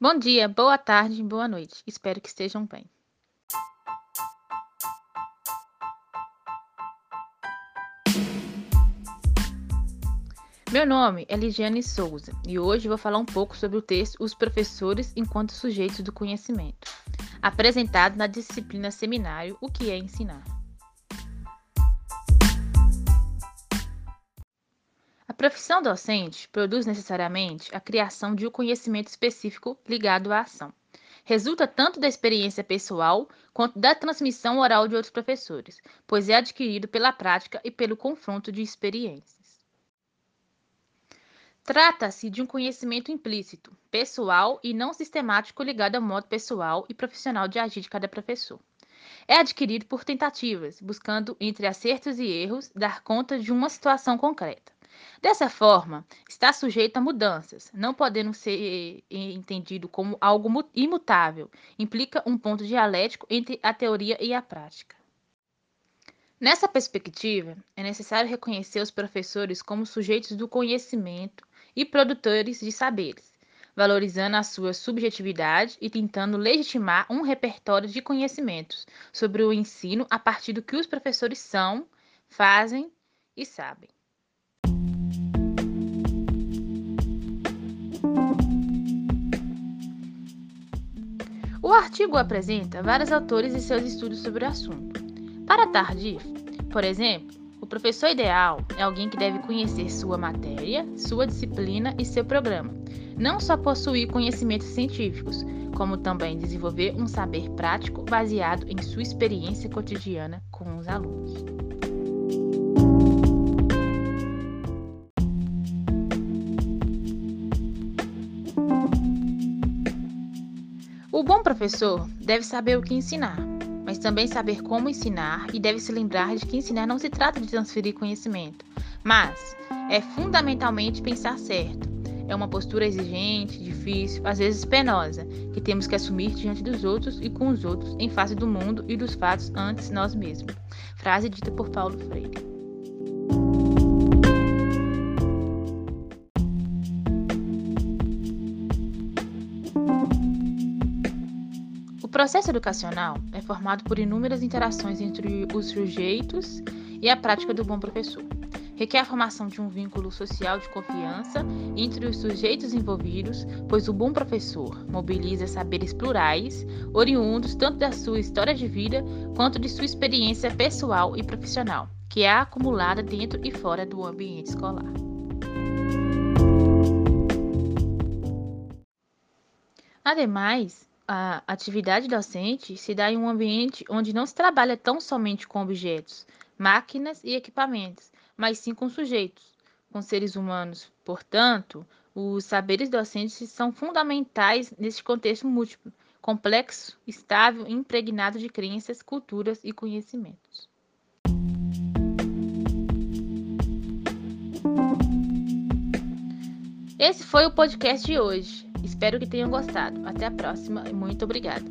Bom dia, boa tarde, boa noite. Espero que estejam bem. Meu nome é Ligiane Souza e hoje vou falar um pouco sobre o texto Os Professores enquanto Sujeitos do Conhecimento, apresentado na disciplina Seminário O que é Ensinar. Profissão docente produz necessariamente a criação de um conhecimento específico ligado à ação. Resulta tanto da experiência pessoal quanto da transmissão oral de outros professores, pois é adquirido pela prática e pelo confronto de experiências. Trata-se de um conhecimento implícito, pessoal e não sistemático ligado ao modo pessoal e profissional de agir de cada professor. É adquirido por tentativas, buscando, entre acertos e erros, dar conta de uma situação concreta. Dessa forma, está sujeito a mudanças, não podendo ser entendido como algo imutável, implica um ponto dialético entre a teoria e a prática. Nessa perspectiva, é necessário reconhecer os professores como sujeitos do conhecimento e produtores de saberes, valorizando a sua subjetividade e tentando legitimar um repertório de conhecimentos sobre o ensino a partir do que os professores são, fazem e sabem. O artigo apresenta vários autores e seus estudos sobre o assunto. Para Tardif, por exemplo, o professor ideal é alguém que deve conhecer sua matéria, sua disciplina e seu programa, não só possuir conhecimentos científicos, como também desenvolver um saber prático baseado em sua experiência cotidiana com os alunos. O bom professor deve saber o que ensinar, mas também saber como ensinar e deve se lembrar de que ensinar não se trata de transferir conhecimento, mas é fundamentalmente pensar certo. É uma postura exigente, difícil, às vezes penosa, que temos que assumir diante dos outros e com os outros, em face do mundo e dos fatos antes nós mesmos. Frase dita por Paulo Freire. Processo educacional é formado por inúmeras interações entre os sujeitos e a prática do bom professor. Requer a formação de um vínculo social de confiança entre os sujeitos envolvidos, pois o bom professor mobiliza saberes plurais, oriundos tanto da sua história de vida quanto de sua experiência pessoal e profissional, que é acumulada dentro e fora do ambiente escolar. Ademais, a atividade docente se dá em um ambiente onde não se trabalha tão somente com objetos, máquinas e equipamentos, mas sim com sujeitos, com seres humanos. Portanto, os saberes docentes são fundamentais neste contexto múltiplo, complexo, estável e impregnado de crenças, culturas e conhecimentos. Esse foi o podcast de hoje. Espero que tenham gostado. Até a próxima e muito obrigada.